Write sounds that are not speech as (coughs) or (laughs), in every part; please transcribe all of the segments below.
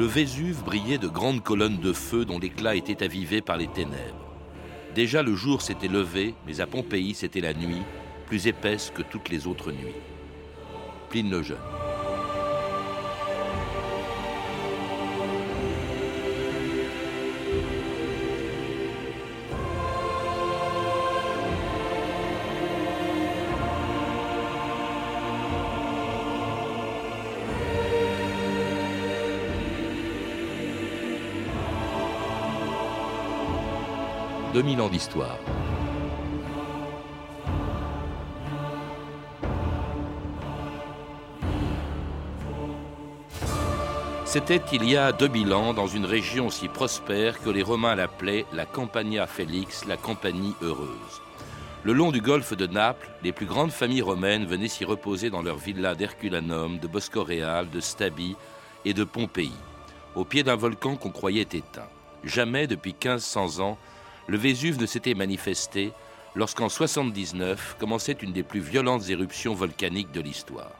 le Vésuve brillait de grandes colonnes de feu dont l'éclat était avivé par les ténèbres. Déjà le jour s'était levé, mais à Pompéi c'était la nuit, plus épaisse que toutes les autres nuits. Pline le Jeune. 2000 ans d'histoire. C'était il y a 2000 ans dans une région aussi prospère que les Romains l'appelaient la Campania Félix, la compagnie heureuse. Le long du golfe de Naples, les plus grandes familles romaines venaient s'y reposer dans leurs villas d'Herculanum, de Boscoréal, de Stabie et de Pompéi, au pied d'un volcan qu'on croyait éteint. Jamais depuis 1500 ans, le Vésuve ne s'était manifesté lorsqu'en 79 commençait une des plus violentes éruptions volcaniques de l'histoire.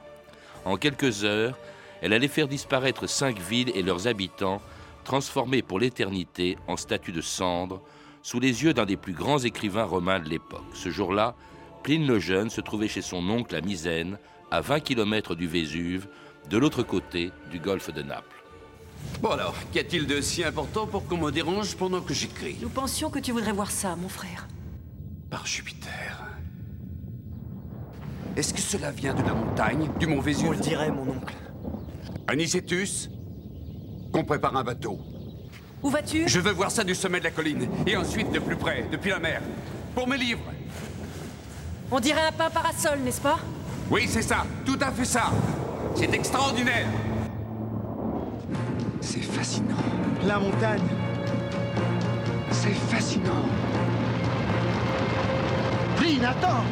En quelques heures, elle allait faire disparaître cinq villes et leurs habitants, transformés pour l'éternité en statues de cendres, sous les yeux d'un des plus grands écrivains romains de l'époque. Ce jour-là, Pline le Jeune se trouvait chez son oncle à Misène, à 20 km du Vésuve, de l'autre côté du golfe de Naples. Bon alors, qu'y a-t-il de si important pour qu'on me dérange pendant que j'écris? Nous pensions que tu voudrais voir ça, mon frère. Par Jupiter. Est-ce que cela vient de la montagne, du mont Vésuve? On le dirait, mon oncle. Anicetus Qu'on prépare un bateau. Où vas-tu? Je veux voir ça du sommet de la colline, et ensuite de plus près, depuis la mer. Pour mes livres. On dirait un pain parasol, n'est-ce pas? Oui, c'est ça, tout à fait ça. C'est extraordinaire. C'est fascinant. La montagne. C'est fascinant. Pline, attends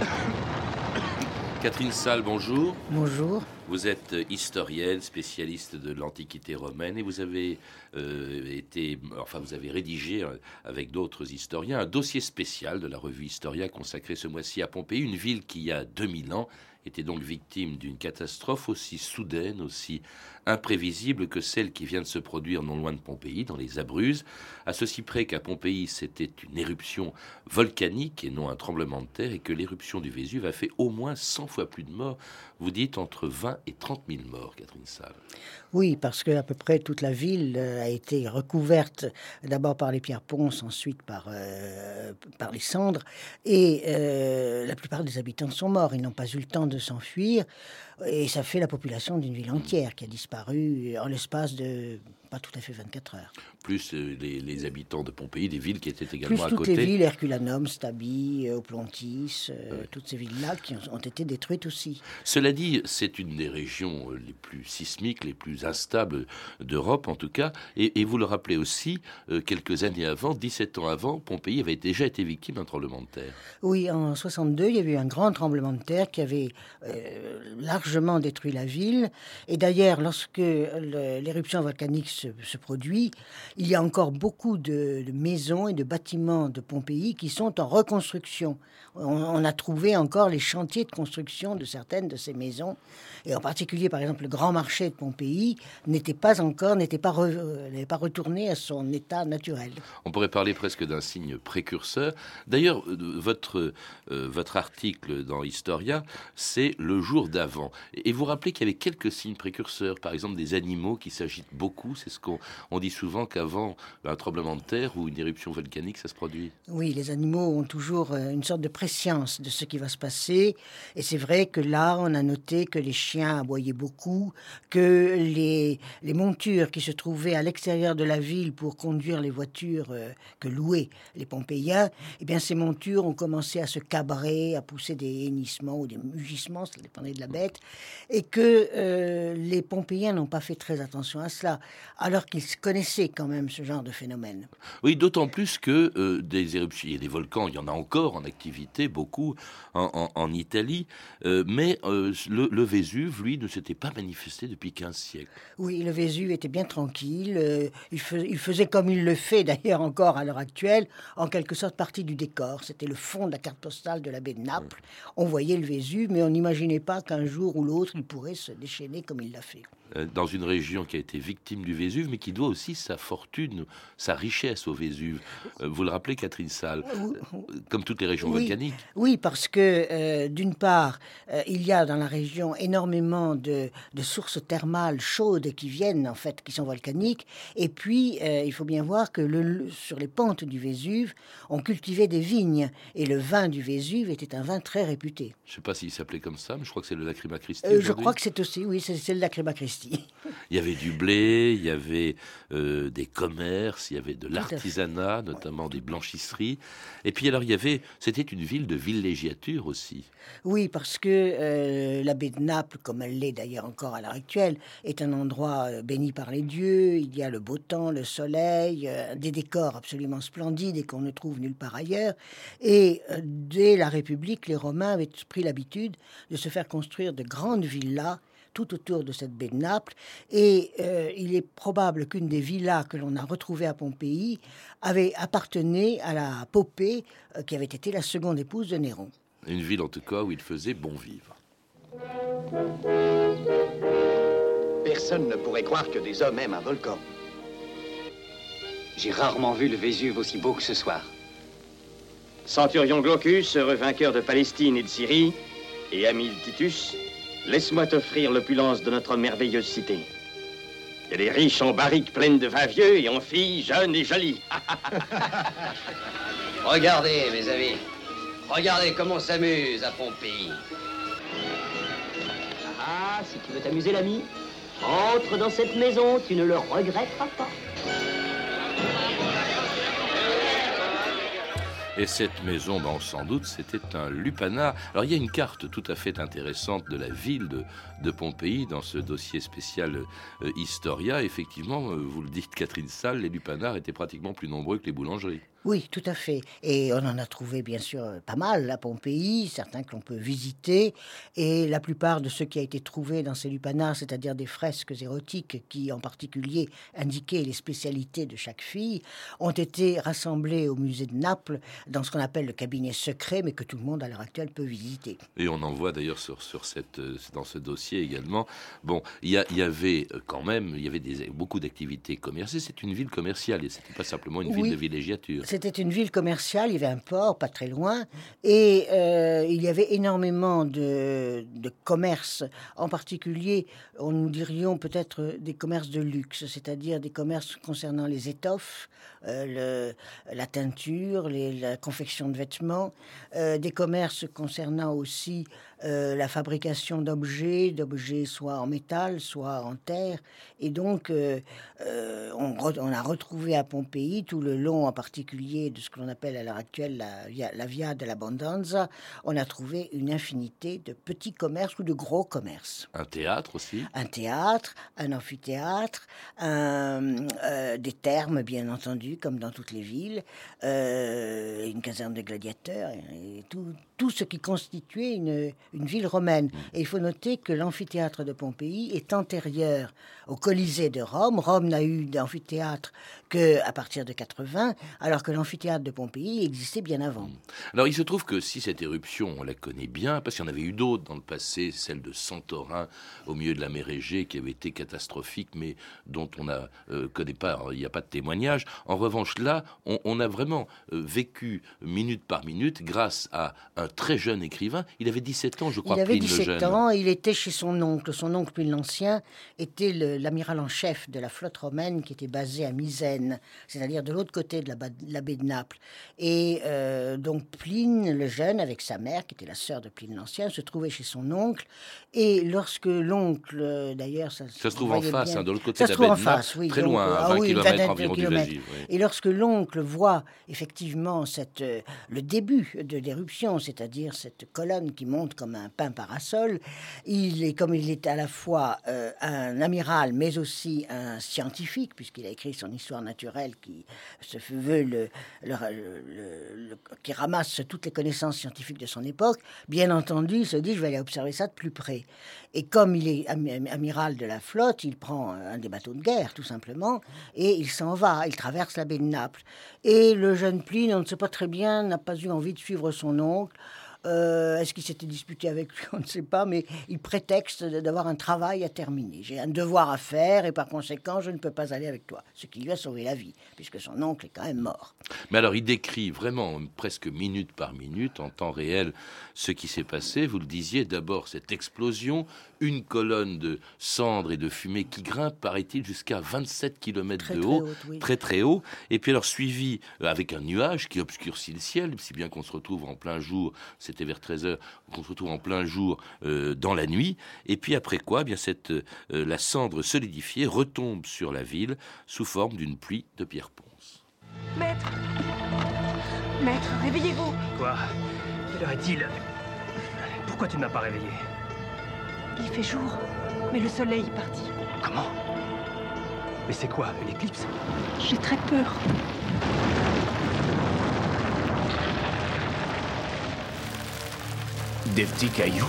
(coughs) Catherine Salle, bonjour. Bonjour. Vous êtes historienne, spécialiste de l'Antiquité romaine, et vous avez euh, été, enfin, vous avez rédigé euh, avec d'autres historiens un dossier spécial de la revue Historia consacré ce mois-ci à Pompéi, une ville qui, il y a 2000 ans, était donc victime d'une catastrophe aussi soudaine, aussi imprévisible que celle qui vient de se produire non loin de Pompéi, dans les Abruzes, à ceci près qu'à Pompéi c'était une éruption volcanique et non un tremblement de terre, et que l'éruption du Vésuve a fait au moins 100 fois plus de morts. Vous dites entre 20 et 30 000 morts, Catherine Salle. Oui, parce que à peu près toute la ville euh, a été recouverte d'abord par les pierres ponces, ensuite par, euh, par les cendres, et euh, la plupart des habitants sont morts. Ils n'ont pas eu le temps de s'enfuir, et ça fait la population d'une ville entière qui a disparu en l'espace de pas tout à fait 24 heures. Plus euh, les, les habitants de Pompéi, des villes qui étaient Plus également à toutes côté. les villes, Herculanum, Stabie, euh, Oplontis, euh, toutes ces villes-là qui ont, ont été détruites aussi. Cela dit, c'est une des régions les plus sismiques, les plus instables d'Europe en tout cas. Et, et vous le rappelez aussi, quelques années avant, 17 ans avant, Pompéi avait déjà été victime d'un tremblement de terre. Oui, en 62, il y avait eu un grand tremblement de terre qui avait euh, largement détruit la ville. Et d'ailleurs, lorsque l'éruption volcanique se produit, il y a encore beaucoup de, maisons et de bâtiments de Pompéi qui sont en reconstruction. On, a trouvé encore les chantiers de construction de certaines de ces maisons. Et en particulier, par exemple, le grand marché de Pompéi n'était pas encore, n'était pas, euh, retourné à son état naturel. On pourrait parler presque d'un signe précurseur. D'ailleurs, euh, votre, euh, votre article dans Historia, c'est le jour d'avant. Et vous rappelez qu'il y avait quelques signes précurseurs, par exemple des animaux qui s'agitent beaucoup. C'est qu'on on dit souvent qu'avant un tremblement de terre ou une éruption volcanique, ça se produit? Oui, les animaux ont toujours euh, une sorte de préscience de ce qui va se passer. Et c'est vrai que là, on a noté que les chiens aboyaient beaucoup, que les, les montures qui se trouvaient à l'extérieur de la ville pour conduire les voitures euh, que louaient les Pompéiens, eh bien, ces montures ont commencé à se cabrer, à pousser des hennissements ou des mugissements, ça dépendait de la bête, et que euh, les Pompéiens n'ont pas fait très attention à cela. Alors qu'ils connaissaient quand même ce genre de phénomène. Oui, d'autant plus que euh, des éruptions, a des volcans, il y en a encore en activité, beaucoup en, Italie, euh, mais euh, le, Vésuve, lui, ne s'était pas manifesté depuis 15 siècles. Oui, le Vésuve était bien tranquille, il, il, faisait comme il le fait d'ailleurs encore à l'heure actuelle, en quelque sorte partie du décor. C'était le fond de la carte postale de la baie de Naples. On voyait le Vésuve, mais on n'imaginait pas qu'un jour ou l'autre, il pourrait se déchaîner comme il l'a fait. Dans une région qui a été victime du Vésuve, mais qui doit aussi sa fortune, sa richesse au Vésuve. Euh, vous le rappelez, Catherine Salle, euh, comme toutes les régions volcaniques. Oui, parce que d'une part, il y a dans la région énormément de, sources thermales chaudes qui viennent en fait, qui sont volcaniques. Et puis, il faut bien voir que le, sur les pentes du Vésuve, on cultivait des vignes, et le vin du Vésuve était un vin très réputé. Je ne sais pas s'il s'appelait comme ça, mais je crois que c'est le Lacrima Christi. je crois que c'est aussi, oui, c'est le Lacrima Christi. Il y avait du blé, il y avait euh, des commerces, il y avait de l'artisanat, notamment des blanchisseries. Et puis alors il y avait, c'était une ville de villégiature aussi. Oui, parce que euh, la baie de Naples, comme elle l'est d'ailleurs encore à l'heure actuelle, est un endroit euh, béni par les dieux. Il y a le beau temps, le soleil, des décors absolument splendides et qu'on ne trouve nulle part ailleurs. Et dès la République, les Romains avaient pris l'habitude de se faire construire de grandes villas tout autour de cette baie de Naples. Et euh, il est probable qu'une des villas que l'on a retrouvées à Pompéi avait appartenu à la Popée, euh, qui avait été la seconde épouse de Néron. Une ville en tout cas où il faisait bon vivre. Personne ne pourrait croire que des hommes aiment un volcan. J'ai rarement vu le Vésuve aussi beau que ce soir. Centurion Glaucus, heureux vainqueur de Palestine et de Syrie, et ami de Titus, Laisse-moi t'offrir l'opulence de notre merveilleuse cité. Il y a des riches en barriques pleines de vin vieux et en filles jeunes et jolies. (laughs) Regardez, mes amis. Regardez comment on s'amuse à Pompéi. Ah, si tu veux t'amuser, l'ami, entre dans cette maison, tu ne le regretteras pas. Et cette maison, ben, sans doute, c'était un lupanar. Alors il y a une carte tout à fait intéressante de la ville de, Pompéi dans ce dossier spécial euh, Historia. Effectivement, euh, vous le dites, Catherine Salle, les lupanars étaient pratiquement plus nombreux que les boulangeries. Oui, tout à fait. Et on en a trouvé bien sûr pas mal à Pompéi, certains que l'on peut visiter. Et la plupart de ceux qui ont été trouvés dans ces lupanars, c'est-à-dire des fresques érotiques qui en particulier indiquaient les spécialités de chaque fille, ont été rassemblés au musée de Naples dans ce qu'on appelle le cabinet secret, mais que tout le monde à l'heure actuelle peut visiter. Et on en voit d'ailleurs sur, sur cette, euh, dans ce dossier également. Bon, il y, y, avait euh, quand même il y avait des, beaucoup d'activités commerciales. C'est une ville commerciale et c'était pas simplement une ville de villégiature. C'était une ville commerciale, il y avait un port pas très loin, et euh, il y avait énormément de, de commerces, en particulier, on nous dirions peut-être des commerces de luxe, c'est-à-dire des commerces concernant les étoffes, euh, la teinture, la confection de vêtements, euh, des commerces concernant aussi euh, la fabrication d'objets, d'objets soit en métal, soit en terre. Et donc, euh, euh, on, on, a retrouvé à Pompéi, tout le long en particulier de ce que l'on appelle à l'heure actuelle la via, la via de l'abondance, on a trouvé une infinité de petits commerces ou de gros commerces. Un théâtre aussi Un théâtre, un amphithéâtre, un, des thermes, bien entendu, comme dans toutes les villes, une caserne de gladiateurs, et tout, tout ce qui constituait une, une ville romaine. Et il faut noter que l'amphithéâtre de Pompéi est antérieur au Colisée de Rome. Rome n'a eu d'amphithéâtre que à partir de 80, alors que l'amphithéâtre de Pompéi existait bien avant. Alors il se trouve que si cette éruption, on la connaît bien, parce qu'il y en avait eu d'autres dans le passé, celle de Santorin au milieu de la mer Égée, qui avait été catastrophique, mais dont on ne euh, connaît pas, il n'y a pas de témoignage. En revanche, là, on, a vraiment euh, vécu minute par minute grâce à un très jeune écrivain. Il avait 17 ans, je crois. Il avait 17 ans, il était chez son oncle. Son oncle, Pline l'Ancien, était l'amiral en chef de la flotte romaine qui était basée à Misène, c'est-à-dire de l'autre côté de la, baie de Naples. Et euh, donc Pline le jeune, avec sa mère, qui était la sœur de Pline l'Ancien, se trouvait chez son oncle. Et lorsque l'oncle, d'ailleurs, ça, ça, se trouve en face, hein, de l'autre côté de la baie de Naples, oui, très loin, à 20 km environ du Et lorsque l'oncle voit effectivement cette, euh, le début de l'éruption, c'est c'est-à-dire cette colonne qui monte comme un pain parasol. Il est, comme il est à la fois euh, un amiral, mais aussi un scientifique, puisqu'il a écrit son histoire naturelle qui se veut le, qui ramasse toutes les connaissances scientifiques de son époque. Bien entendu, il se dit, je vais aller observer ça de plus près. Et comme il est amiral de la flotte, il prend un des bateaux de guerre, tout simplement, et il s'en va. Il traverse la baie de Naples. Et le jeune Pline, on ne sait pas très bien, n'a pas eu envie de suivre son oncle. Euh, est-ce qu'il s'était disputé avec lui (laughs) On ne sait pas, mais il prétexte d'avoir un travail à terminer. J'ai un devoir à faire et par conséquent, je ne peux pas aller avec toi. Ce qui lui a sauvé la vie, puisque son oncle est quand même mort. Mais alors, il décrit vraiment, presque minute par minute, en temps réel, ce qui s'est passé. Vous le disiez, d'abord cette explosion, une colonne de cendres et de fumée qui grimpe, paraît-il, jusqu'à 27 km de haut, très très haut. Et puis alors, suivi euh, avec un nuage qui obscurcit le ciel, si bien qu'on se retrouve en plein jour. C'est c'était vers 13h, qu'on se retrouve en plein jour euh, dans la nuit. Et puis après quoi, eh bien cette, euh, la cendre solidifiée retombe sur la ville sous forme d'une pluie de pierre ponce. Maître Maître, réveillez-vous Quoi? Quelle heure est-il? Pourquoi tu ne m'as pas réveillé? Il fait jour, mais le soleil est parti. Comment? Mais c'est quoi, une éclipse? J'ai très peur. Des petits cailloux.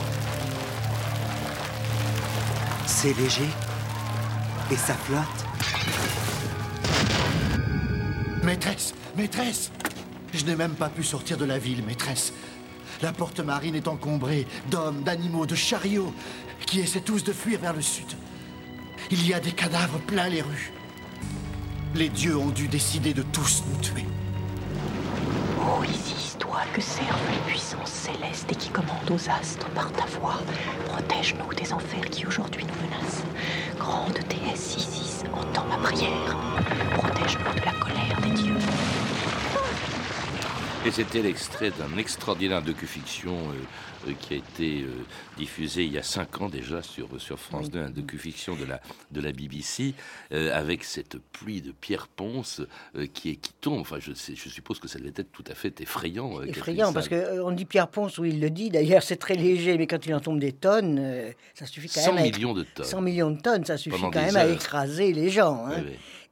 C'est léger. Et ça flotte. Maîtresse, maîtresse Je n'ai même pas pu sortir de la ville, maîtresse. La porte marine est encombrée d'hommes, d'animaux, de chariots qui essaient tous de fuir vers le sud. Il y a des cadavres plein les rues. Les dieux ont dû décider de tous nous tuer. Oh, que servent les puissances célestes et qui commandent aux astres par ta voix, protège-nous des enfers qui aujourd'hui nous menacent. Grande déesse Isis, entends ma prière. Protège-nous de la Et c'était l'extrait d'un extraordinaire docu-fiction euh, euh, qui a été euh, diffusé il y a cinq ans déjà sur, sur France 2, un docu-fiction de la, de la BBC, avec cette pluie de pierre ponce qui, est, qui tombe. Enfin, je, suppose que ça devait être tout à fait effrayant. effrayant, parce qu'on dit pierre ponce, où il le dit, d'ailleurs c'est très léger, mais quand il en tombe des tonnes, ça suffit quand 100 même... 100 millions de tonnes. 100 millions de tonnes, ça suffit quand même à écraser les gens. Hein.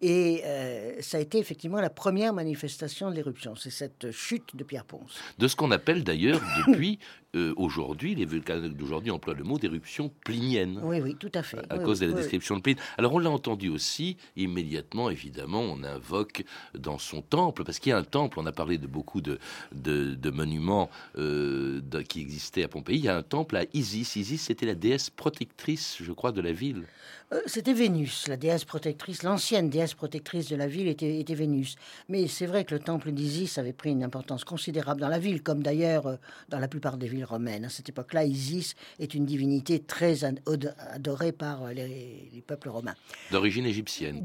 Et euh, ça a été effectivement la première manifestation de l'éruption, c'est cette chute de Pierre Ponce. De ce qu'on appelle d'ailleurs (laughs) depuis euh, aujourd'hui, les vulcanes d'aujourd'hui emploient le mot d'éruption plinienne. Oui, oui, tout à fait. À cause de la description de Pline. Alors on l'a entendu aussi, immédiatement, évidemment, on invoque dans son temple, parce qu'il y a un temple, on a parlé de beaucoup de, de, monuments euh, qui existaient à Pompéi, il y a un temple à Isis. Isis, c'était la déesse protectrice, je crois, de la ville. c'était Vénus, la déesse protectrice, l'ancienne déesse protectrice de la ville était, Vénus. Mais c'est vrai que le temple d'Isis avait pris une importance considérable dans la ville, comme d'ailleurs euh, dans la plupart des villes romaines. À cette époque-là, Isis est une divinité très adorée par euh, les, peuples romains. D'origine égyptienne.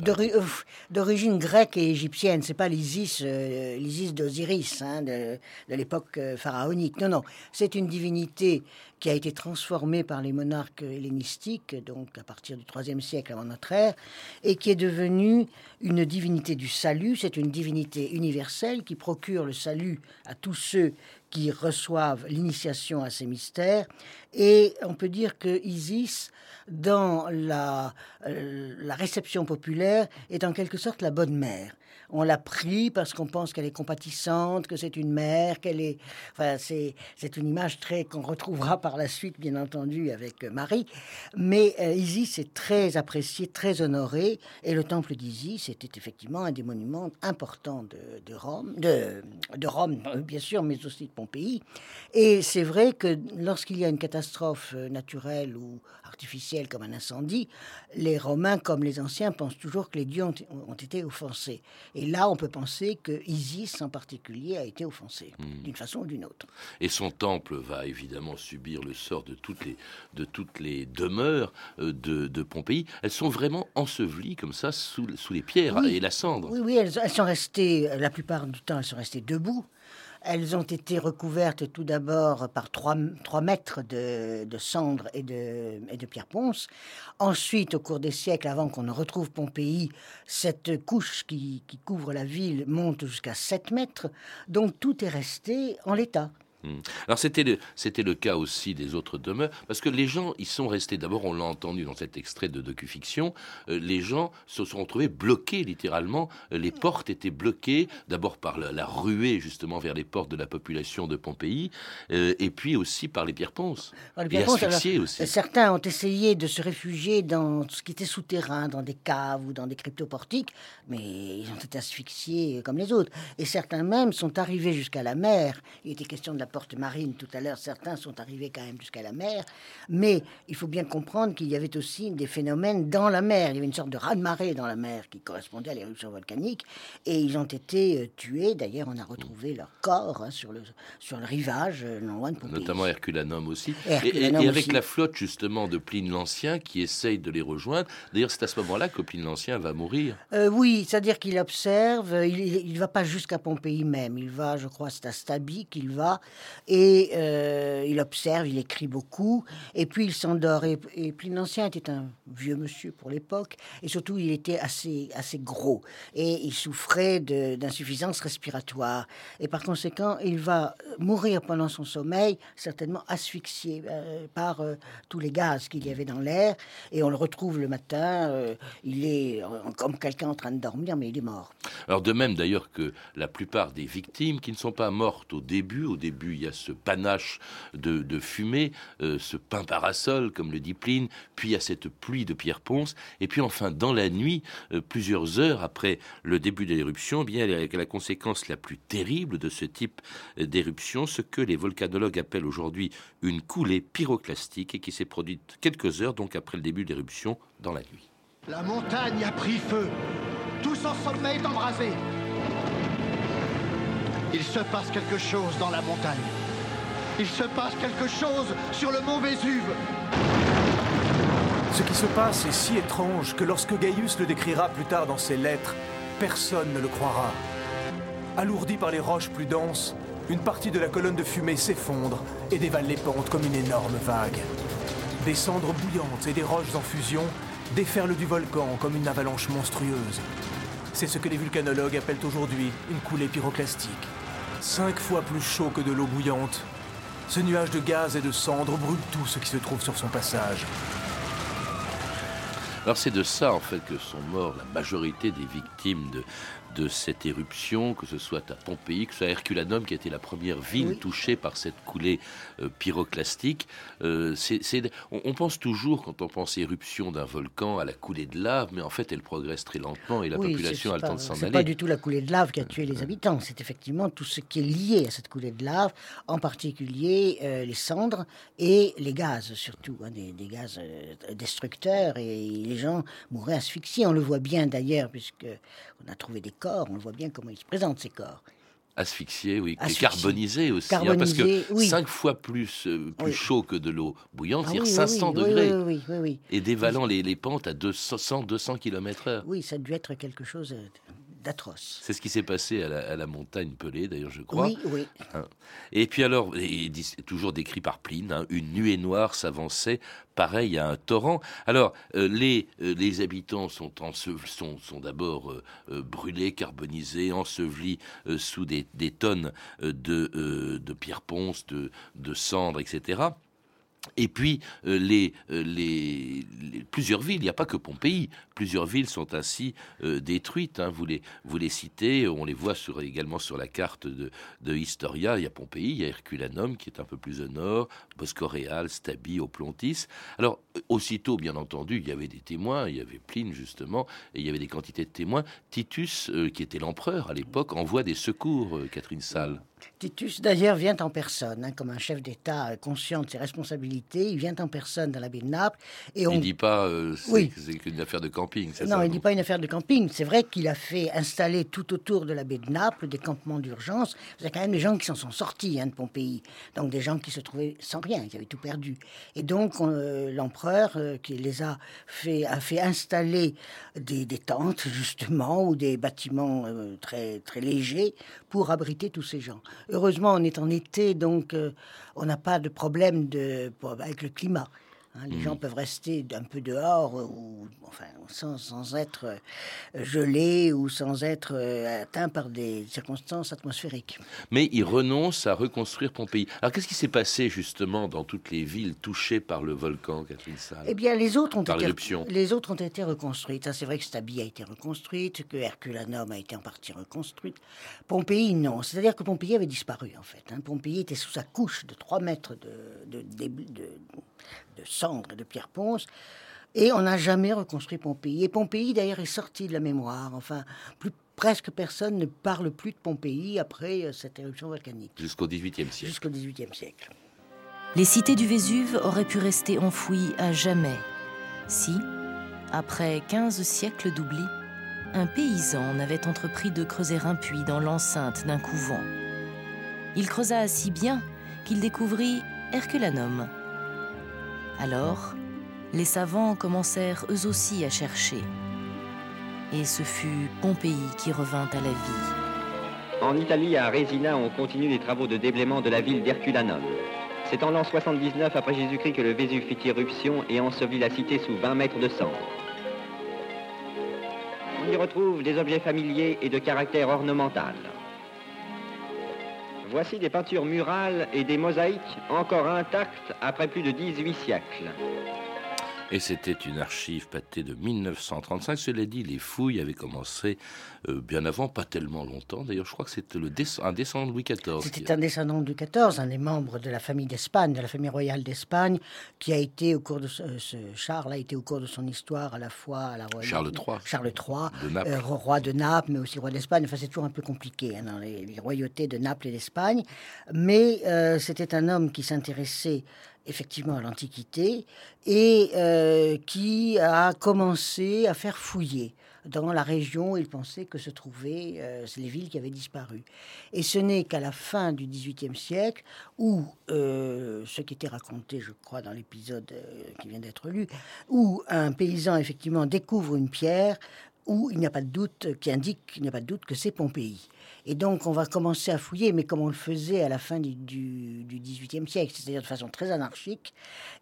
D'origine grecque et égyptienne. C'est pas l'Isis, euh, l'Isis d'Osiris hein, de, de l'époque pharaonique. Non, non. C'est une divinité qui a été transformée par les monarques hellénistiques, donc à partir du IIIe siècle avant notre ère, et qui est devenue une divinité du salut. C'est une divinité universelle qui procure le salut à tous ceux qui reçoivent l'initiation à ces mystères. Et on peut dire que Isis, dans la, euh, la réception populaire, est en quelque sorte la bonne mère on l'a pris parce qu'on pense qu'elle est compatissante, que c'est une mère, qu'elle est. Enfin, c'est, c'est une image très qu'on retrouvera par la suite, bien entendu, avec Marie. Mais euh, Isis est très appréciée, très honorée, et le temple d'Isis était effectivement un des monuments importants de, Rome, de, de Rome, bien sûr, mais aussi de Pompéi. Et c'est vrai que lorsqu'il y a une catastrophe euh, naturelle ou artificielle comme un incendie, les Romains, comme les anciens, pensent toujours que les dieux ont, ont été offensés. Et là, on peut penser que Isis en particulier a été offensé, hmm. d'une façon ou d'une autre. Et son temple va évidemment subir le sort de toutes les, de toutes les demeures euh, de, de Pompéi. Elles sont vraiment ensevelies comme ça sous, sous les pierres et la cendre. Oui, oui, elles, elles, sont restées, la plupart du temps, elles sont restées debout. Elles ont été recouvertes tout d'abord par trois, mètres de, cendres et de, et de pierre ponce. Ensuite, au cours des siècles, avant qu'on ne retrouve Pompéi, cette couche qui, couvre la ville monte jusqu'à 7 mètres. Donc tout est resté en l'état. Hmm. Alors c'était le, c'était le cas aussi des autres demeures, parce que les gens, ils sont restés, d'abord on l'a entendu dans cet extrait de docu-fiction, euh, les gens se sont retrouvés bloqués littéralement, euh, les portes étaient bloquées, d'abord par la, ruée justement vers les portes de la population de Pompéi, euh, et puis aussi par les pierres ponces, les aussi. Certains ont essayé de se réfugier dans ce qui était souterrain, dans des caves ou dans des cryptoportiques, mais ils ont été asphyxiés comme les autres, et certains même sont arrivés jusqu'à la mer, il était question de la porte marine tout à l'heure, certains sont arrivés quand même jusqu'à la mer, mais il faut bien comprendre qu'il y avait aussi des phénomènes dans la mer. Il y avait une sorte de raz-de-marée dans la mer qui correspondait à l'éruption volcanique, et ils ont été euh, tués. D'ailleurs, on a retrouvé leur corps hein, sur, le, sur le rivage, euh, non loin de Pompéi. Notamment Herculanum aussi. Et, avec la flotte justement de Pline l'Ancien qui essaye de les rejoindre. D'ailleurs, c'est à ce moment-là que Pline l'Ancien va mourir. Euh, oui, c'est-à-dire qu'il observe, il ne va pas jusqu'à Pompéi même, il va, je crois, c'est à Stabi qu'il va, et euh, il observe, il écrit beaucoup, et puis il s'endort. Et, et Pline l'Ancien était un vieux monsieur pour l'époque, et surtout il était assez, assez gros, et il souffrait d'insuffisance respiratoire. Et par conséquent, il va mourir pendant son sommeil, certainement asphyxié euh, par euh, tous les gaz qu'il y avait dans l'air, et on le retrouve le matin, il est comme quelqu'un en train de dormir, mais il est mort. Alors de même d'ailleurs que la plupart des victimes qui ne sont pas mortes au début, au début il y a ce panache de, fumée, euh, ce pain parasol, comme le dit Pline, puis à cette pluie de pierre ponce, et puis enfin dans la nuit, euh, plusieurs heures après le début de l'éruption, eh bien la conséquence la plus terrible de ce type euh, d'éruption, ce que les volcanologues appellent aujourd'hui une coulée pyroclastique et qui s'est produite quelques heures donc après le début de l'éruption dans la nuit. La montagne a pris feu. Tout son sommet est embrasé. Il se passe quelque chose dans la montagne. Il se passe quelque chose sur le mont Vésuve. Ce qui se passe est si étrange que lorsque Gaius le décrira plus tard dans ses lettres, personne ne le croira. Alourdi par les roches plus denses, une partie de la colonne de fumée s'effondre et dévale les pentes comme une énorme vague. Des cendres bouillantes et des roches en fusion déferlent du volcan comme une avalanche monstrueuse. C'est ce que les vulcanologues appellent aujourd'hui une coulée pyroclastique. Cinq fois plus chaud que de l'eau bouillante, ce nuage de gaz et de cendres brûle tout ce qui se trouve sur son passage. Alors c'est de ça en fait que sont morts la majorité des victimes de, de cette éruption, que ce soit à Pompéi, que ce soit à Herculanum, qui a été la première ville touchée par cette coulée euh, pyroclastique. Euh, on, pense toujours, quand on pense éruption d'un volcan, à la coulée de lave, mais en fait, elle progresse très lentement et la population a le temps de s'en aller. C'est pas du tout la coulée de lave qui a tué les habitants, c'est effectivement tout ce qui est lié à cette coulée de lave, en particulier euh, les cendres et les gaz, surtout, hein, des, gaz destructeurs, et les gens mouraient asphyxiés. On le voit bien d'ailleurs, puisque on a trouvé des corps, on voit bien comment ils se présentent, ces corps. Asphyxiés, oui, carbonisés aussi, hein, parce que cinq fois plus, euh, plus chaud que de l'eau bouillante, ah c'est-à-dire 500 degrés, et dévalant les, les, pentes à 200, 200 km/h. Oui, ça a dû être quelque chose euh, d'atroce. C'est ce qui s'est passé à la, montagne Pelée, d'ailleurs, je crois. Oui, oui. Hein. Et puis alors, toujours décrit par Pline, hein, une nuée noire s'avançait, pareil à un torrent. Alors, euh, les, euh, les habitants sont, sont, sont d'abord euh, brûlés, carbonisés, ensevelis sous des, des tonnes de, de pierres ponces, de, de cendres, etc. Et puis, euh, euh, les, plusieurs villes, il n'y a pas que Pompéi, plusieurs villes sont ainsi euh, détruites. Hein. vous, les, vous les citez, on les voit également sur la carte de, Historia. Il y a Pompéi, il y a Herculanum qui est un peu plus au nord, Boscoréal, Stabi, Oplontis. Alors, aussitôt, bien entendu, il y avait des témoins, il y avait Pline justement, et il y avait des quantités de témoins. Titus, qui était l'empereur à l'époque, envoie des secours, Catherine Salle. Titus, d'ailleurs, vient en personne, hein, comme un chef d'État conscient de ses responsabilités. Il vient en personne dans la baie de Naples. Et on... Il ne dit pas euh, oui. c'est qu'une affaire de camping, c'est ça Non, il ne dit pas une affaire de camping. C'est vrai qu'il a fait installer tout autour de la baie de Naples des campements d'urgence. Il y a quand même des gens qui s'en sont sortis hein, de Pompéi. Donc des gens qui se trouvaient sans rien, qui avaient tout perdu. Et donc euh, l'empereur, euh, qui les a fait, a fait installer des, des tentes, justement, ou des bâtiments très, très légers pour abriter tous ces gens. Heureusement, on est en été, donc euh, on n'a pas de problème avec le climat. Hein. les gens peuvent rester un peu dehors, ou, enfin, sans, être euh, gelés ou sans être euh, atteints par des circonstances atmosphériques. Mais ils renoncent à reconstruire Pompéi. Alors qu'est-ce qui s'est passé justement dans toutes les villes touchées par le volcan, Catherine Salle? Eh bien, les autres ont, été, les autres ont été reconstruites. c'est vrai que Stabie a été reconstruite, que Herculanum a été en partie reconstruite. Pompéi, non. C'est-à-dire que Pompéi avait disparu, en fait. Hein. Pompéi était sous sa couche de 3 mètres de, de, de, de cendres et de pierre ponce. Et on n'a jamais reconstruit Pompéi. Et Pompéi, d'ailleurs, est sorti de la mémoire. Enfin, plus, presque personne ne parle plus de Pompéi après euh, cette éruption volcanique. Jusqu'au XVIIIe siècle. Jusqu'au XVIIIe siècle. Les cités du Vésuve auraient pu rester enfouies à jamais si, après 15 siècles d'oubli, un paysan n'avait entrepris de creuser un puits dans l'enceinte d'un couvent. Il creusa si bien qu'il découvrit Herculanum, alors, les savants commencèrent eux aussi à chercher. Et ce fut Pompéi qui revint à la vie. En Italie, à Résina, on continue les travaux de déblaiement de la ville d'Herculanum. C'est en l'an 79 après Jésus-Christ que le Vésuve fit irruption et ensevelit la cité sous 20 mètres de cendres. On y retrouve des objets familiers et de caractère ornemental. Voici des peintures murales et des mosaïques encore intactes après plus de 18 siècles. Et c'était une archive pâtée de 1935. Cela dit, les fouilles avaient commencé euh, bien avant, pas tellement longtemps. D'ailleurs, je crois que c'était un descendant de Louis XIV. C'était un descendant de Louis XIV, un des membres de la famille d'Espagne, de la famille royale d'Espagne, qui a été au cours de ce, Charles a été au cours de son histoire à la fois à la Charles III, Charles III, euh, roi de Naples, mais aussi roi d'Espagne. Enfin, c'est toujours un peu compliqué hein, dans les, royautés de Naples et d'Espagne. Mais euh, c'était un homme qui s'intéressait effectivement à l'Antiquité, et euh, qui a commencé à faire fouiller dans la région où il pensait que se trouvaient euh, les villes qui avaient disparu. Et ce n'est qu'à la fin du XVIIIe siècle, où, euh, ce qui était raconté, je crois, dans l'épisode qui vient d'être lu, où un paysan, effectivement, découvre une pierre où il n'y a pas de doute, qui indique qu'il n'y a pas de doute que c'est Pompéi. Et donc, on va commencer à fouiller, mais comme on le faisait à la fin du, XVIIIe siècle, c'est-à-dire de façon très anarchique,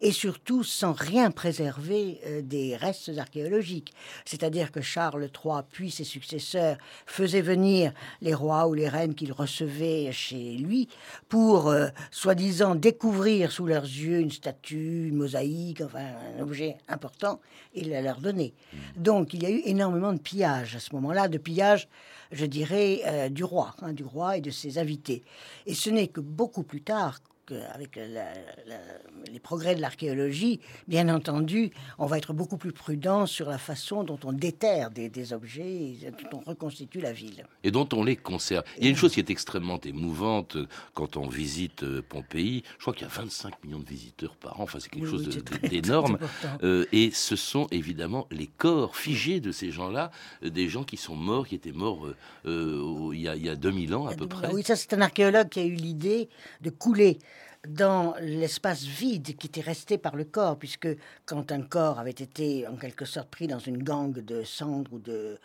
et surtout sans rien préserver euh, des restes archéologiques. C'est-à-dire que Charles III, puis ses successeurs, faisaient venir les rois ou les reines qu'ils recevaient chez lui pour, euh, soi-disant, découvrir sous leurs yeux une statue, une mosaïque, enfin un objet important, et la leur donner. Mmh. Donc, il y a eu énormément de pillages à ce moment-là, de pillages je dirais, euh, du roi, hein, du roi et de ses invités. Et ce n'est que beaucoup plus tard, avec les progrès de l'archéologie, bien entendu, on va être beaucoup plus prudent sur la façon dont on déterre des, objets, et dont on reconstitue la ville. Et dont on les conserve. Il y a une chose qui est extrêmement émouvante euh, quand on visite euh, Pompéi. Je crois qu'il y a 25 millions de visiteurs par an. Enfin, c'est quelque chose d'énorme. Euh, et ce sont évidemment les corps figés de ces gens-là, des gens qui sont morts, qui étaient morts il, y a, il y a 2000 ans à peu près. Oui, ça c'est un archéologue qui a eu l'idée de couler dans l'espace vide qui était resté par le corps, puisque quand un corps avait été en quelque sorte pris dans une gangue de cendres ou de,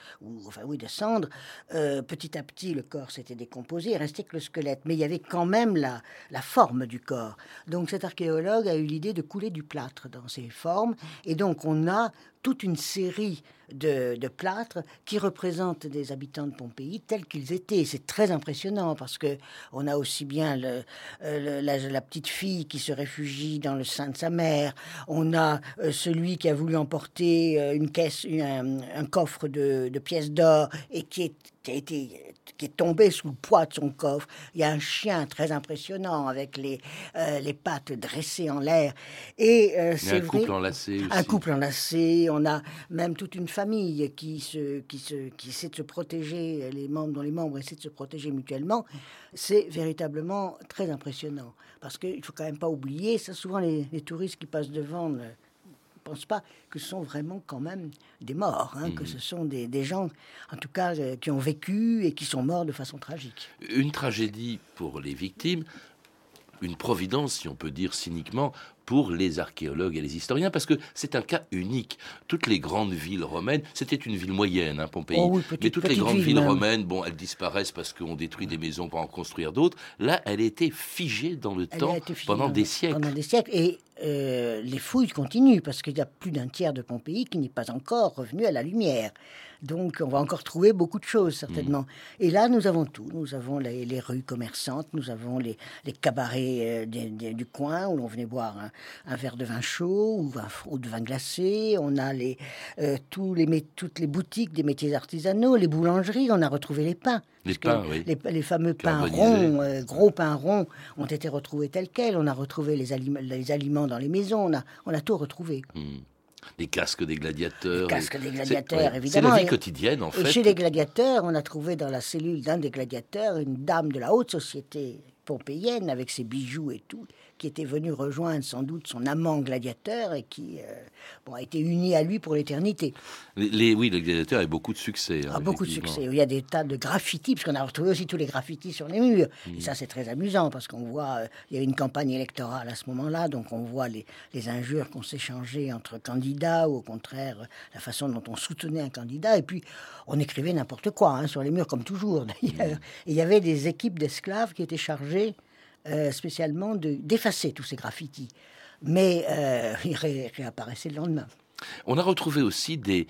enfin oui, de cendres, euh, petit à petit le corps s'était décomposé, il restait que le squelette, mais il y avait quand même la, la forme du corps. Donc cet archéologue a eu l'idée de couler du plâtre dans ces formes, et donc on a toute une série de, plâtres qui représentent des habitants de Pompéi tels qu'ils étaient. C'est très impressionnant parce que on a aussi bien le, euh, la, petite fille qui se réfugie dans le sein de sa mère. On a euh, celui qui a voulu emporter euh, une caisse, un, coffre de, de pièces d'or et qui, est, qui a été qui est tombé sous le poids de son coffre. Il y a un chien très impressionnant avec les, euh, les pattes dressées en l'air. Et euh, c'est un couple enlacé aussi. Un couple enlacé. On a même toute une famille qui, se, qui, se, qui essaie de se protéger, les membres, dont les membres essaient de se protéger mutuellement. C'est véritablement très impressionnant. Parce qu'il ne faut quand même pas oublier, ça souvent les, les touristes qui passent devant pense pas que ce sont vraiment quand même des morts, hein, que mmh. ce sont des, des, gens, en tout cas, euh, qui ont vécu et qui sont morts de façon tragique. Une tragédie pour les victimes, une providence, si on peut dire cyniquement, pour les archéologues et les historiens, parce que c'est un cas unique. Toutes les grandes villes romaines, c'était une ville moyenne, hein, Pompéi, oh mais toutes les grandes villes romaines, bon, elles disparaissent parce qu'on détruit des maisons pour en construire d'autres. Là, elle était figée dans le temps pendant des siècles. Pendant des siècles. Et euh, les fouilles continuent parce qu'il y a plus d'un tiers de Pompéi qui n'est pas encore revenu à la lumière. Donc on va encore trouver beaucoup de choses certainement. Et là, nous avons tout. Nous avons les, rues commerçantes, nous avons les, cabarets euh, du coin où l'on venait boire un, verre de vin chaud ou, un, de vin glacé. On a les, euh, tous les, toutes les boutiques des métiers artisanaux, les boulangeries. On a retrouvé les pains. Les pains, oui. les, fameux pains ronds, gros pains ronds, ont été retrouvés tels quels. On a retrouvé les, les aliments dans les maisons. On a, on a tout retrouvé. Hmm. Les casques des gladiateurs. Les casques des gladiateurs, évidemment. C'est la vie quotidienne, en fait. Et chez les gladiateurs, on a trouvé dans la cellule d'un des gladiateurs une dame de la haute société pompéienne avec ses bijoux et tout, qui était venu rejoindre sans doute son amant gladiateur et qui euh, bon, a été uni à lui pour l'éternité. Les, oui, le gladiateur a beaucoup de succès. Hein, ah, beaucoup de succès. Il y a des tas de graffitis, parce qu'on a retrouvé aussi tous les graffitis sur les murs. Et mm. ça, c'est très amusant, parce qu'on voit, euh, il y a une campagne électorale à ce moment-là, donc on voit les, les injures qu'on s'échangeait entre candidats, ou au contraire, la façon dont on soutenait un candidat. Et puis, on écrivait n'importe quoi hein, sur les murs, comme toujours d'ailleurs. Mm. il y avait des équipes d'esclaves qui étaient chargées euh, spécialement d'effacer tous ces graffitis. Mais euh, (laughs) ils réapparaissaient le lendemain. On a retrouvé aussi des,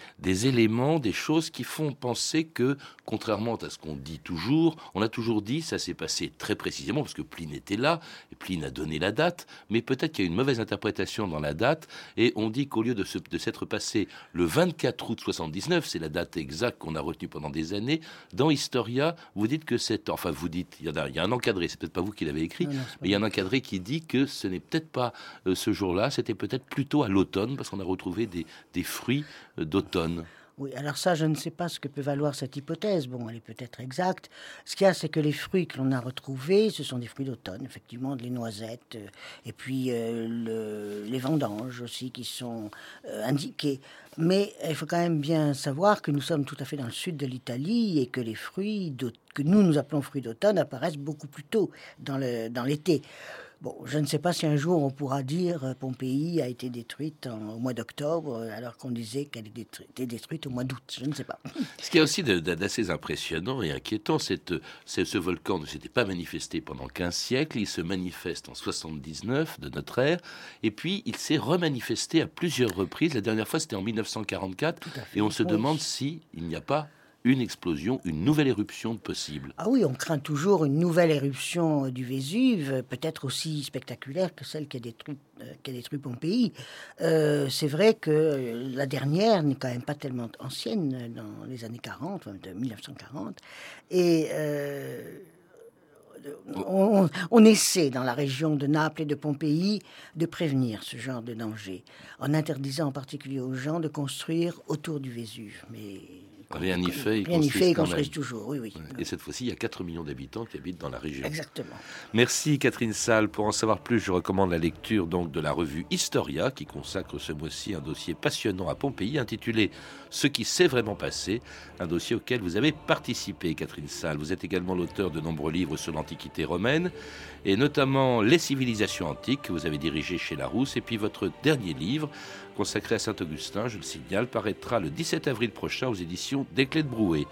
éléments, des choses qui font penser que, contrairement à ce qu'on dit toujours, on a toujours dit, ça s'est passé très précisément, parce que Pline était là, et Pline a donné la date, mais peut-être qu'il y a une mauvaise interprétation dans la date, et on dit qu'au lieu de, s'être passé le 24 août 79, c'est la date exacte qu'on a retenue pendant des années, dans Historia, vous dites que c'est... Enfin, vous dites, il y, a, il y a un encadré, c'est peut-être pas vous qui l'avez écrit, mais il y a un encadré qui dit que ce n'est peut-être pas euh, ce jour-là, c'était peut-être plutôt à l'automne, parce qu'on a retrouvé des des, fruits euh, d'automne. Oui, alors ça, je ne sais pas ce que peut valoir cette hypothèse. Bon, elle est peut-être exacte. Ce qu'il y a, c'est que les fruits que l'on a retrouvés, ce sont des fruits d'automne, effectivement, les noisettes, euh, et puis euh, les vendanges aussi qui sont indiqués. Mais il faut quand même bien savoir que nous sommes tout à fait dans le sud de l'Italie et que les fruits que nous nous appelons fruits d'automne apparaissent beaucoup plus tôt dans l'été. Bon, je ne sais pas si un jour on pourra dire euh, Pompéi a été détruite au mois d'octobre, euh, alors qu'on disait qu'elle était détruite au mois d'août. Je ne sais pas. Ce qui est aussi d'assez impressionnant et inquiétant, c'est que ce volcan ne s'était pas manifesté pendant 15 siècles. Il se manifeste en 79 de notre ère, et puis il s'est remanifesté à plusieurs reprises. La dernière fois, c'était en 1944, et on se demande si il n'y a pas une explosion, une nouvelle éruption possible. Ah oui, on craint toujours une nouvelle éruption du Vésuve, peut-être aussi spectaculaire que celle qui a détruit, euh, qui a détruit Pompéi. Euh, c'est vrai que la dernière n'est quand même pas tellement ancienne, dans les années 40, de 1940. Et euh, on, on, essaie dans la région de Naples et de Pompéi de prévenir ce genre de danger, en interdisant en particulier aux gens de construire autour du Vésuve. Mais Rien n'y fait, ils construisent, toujours, oui, oui. Et cette fois-ci, il y a 4 millions d'habitants qui habitent dans la région. Exactement. Merci Catherine Salle. Pour en savoir plus, je recommande la lecture donc de la revue Historia, qui consacre ce mois-ci un dossier passionnant à Pompéi, intitulé Ce qui s'est vraiment passé, un dossier auquel vous avez participé, Catherine Salle. Vous êtes également l'auteur de nombreux livres sur l'Antiquité romaine, et notamment Les civilisations antiques, que vous avez dirigé chez Larousse, et puis votre dernier livre, consacré à Saint-Augustin, je le signale, paraîtra le 17 avril prochain aux éditions Des Clés de Brouet.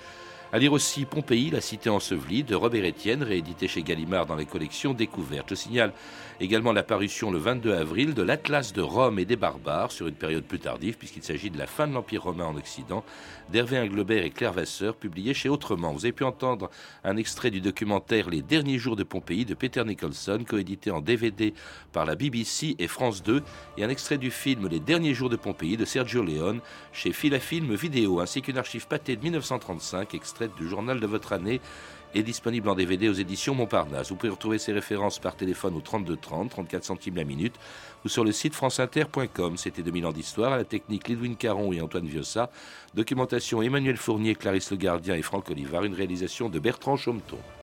À lire aussi Pompéi, la cité ensevelie de Robert Etienne, réédité chez Gallimard dans les collections Découvertes. Je signale également l'apparition le 22 avril de l'Atlas de Rome et des barbares sur une période plus tardive, puisqu'il s'agit de la fin de l'Empire romain en Occident, d'Hervé Inglobert et Claire Vasseur, publié chez Autrement. Vous avez pu entendre un extrait du documentaire Les derniers jours de Pompéi de Peter Nicholson, coédité en DVD par la BBC et France 2, et un extrait du film Les derniers jours de Pompéi de Sergio Leone chez Filafilm Vidéo, ainsi qu'une archive pâtée de 1935, du journal de votre année est disponible en DVD aux éditions Montparnasse. Vous pouvez retrouver ces références par téléphone au 32 30, 34 centimes la minute, ou sur le site franceinter.com. C'était 2000 ans d'histoire, à la technique Lidwin Caron et Antoine Viossa, documentation Emmanuel Fournier, Clarisse Le Gardien et Franck Olivard, une réalisation de Bertrand Chaumeton.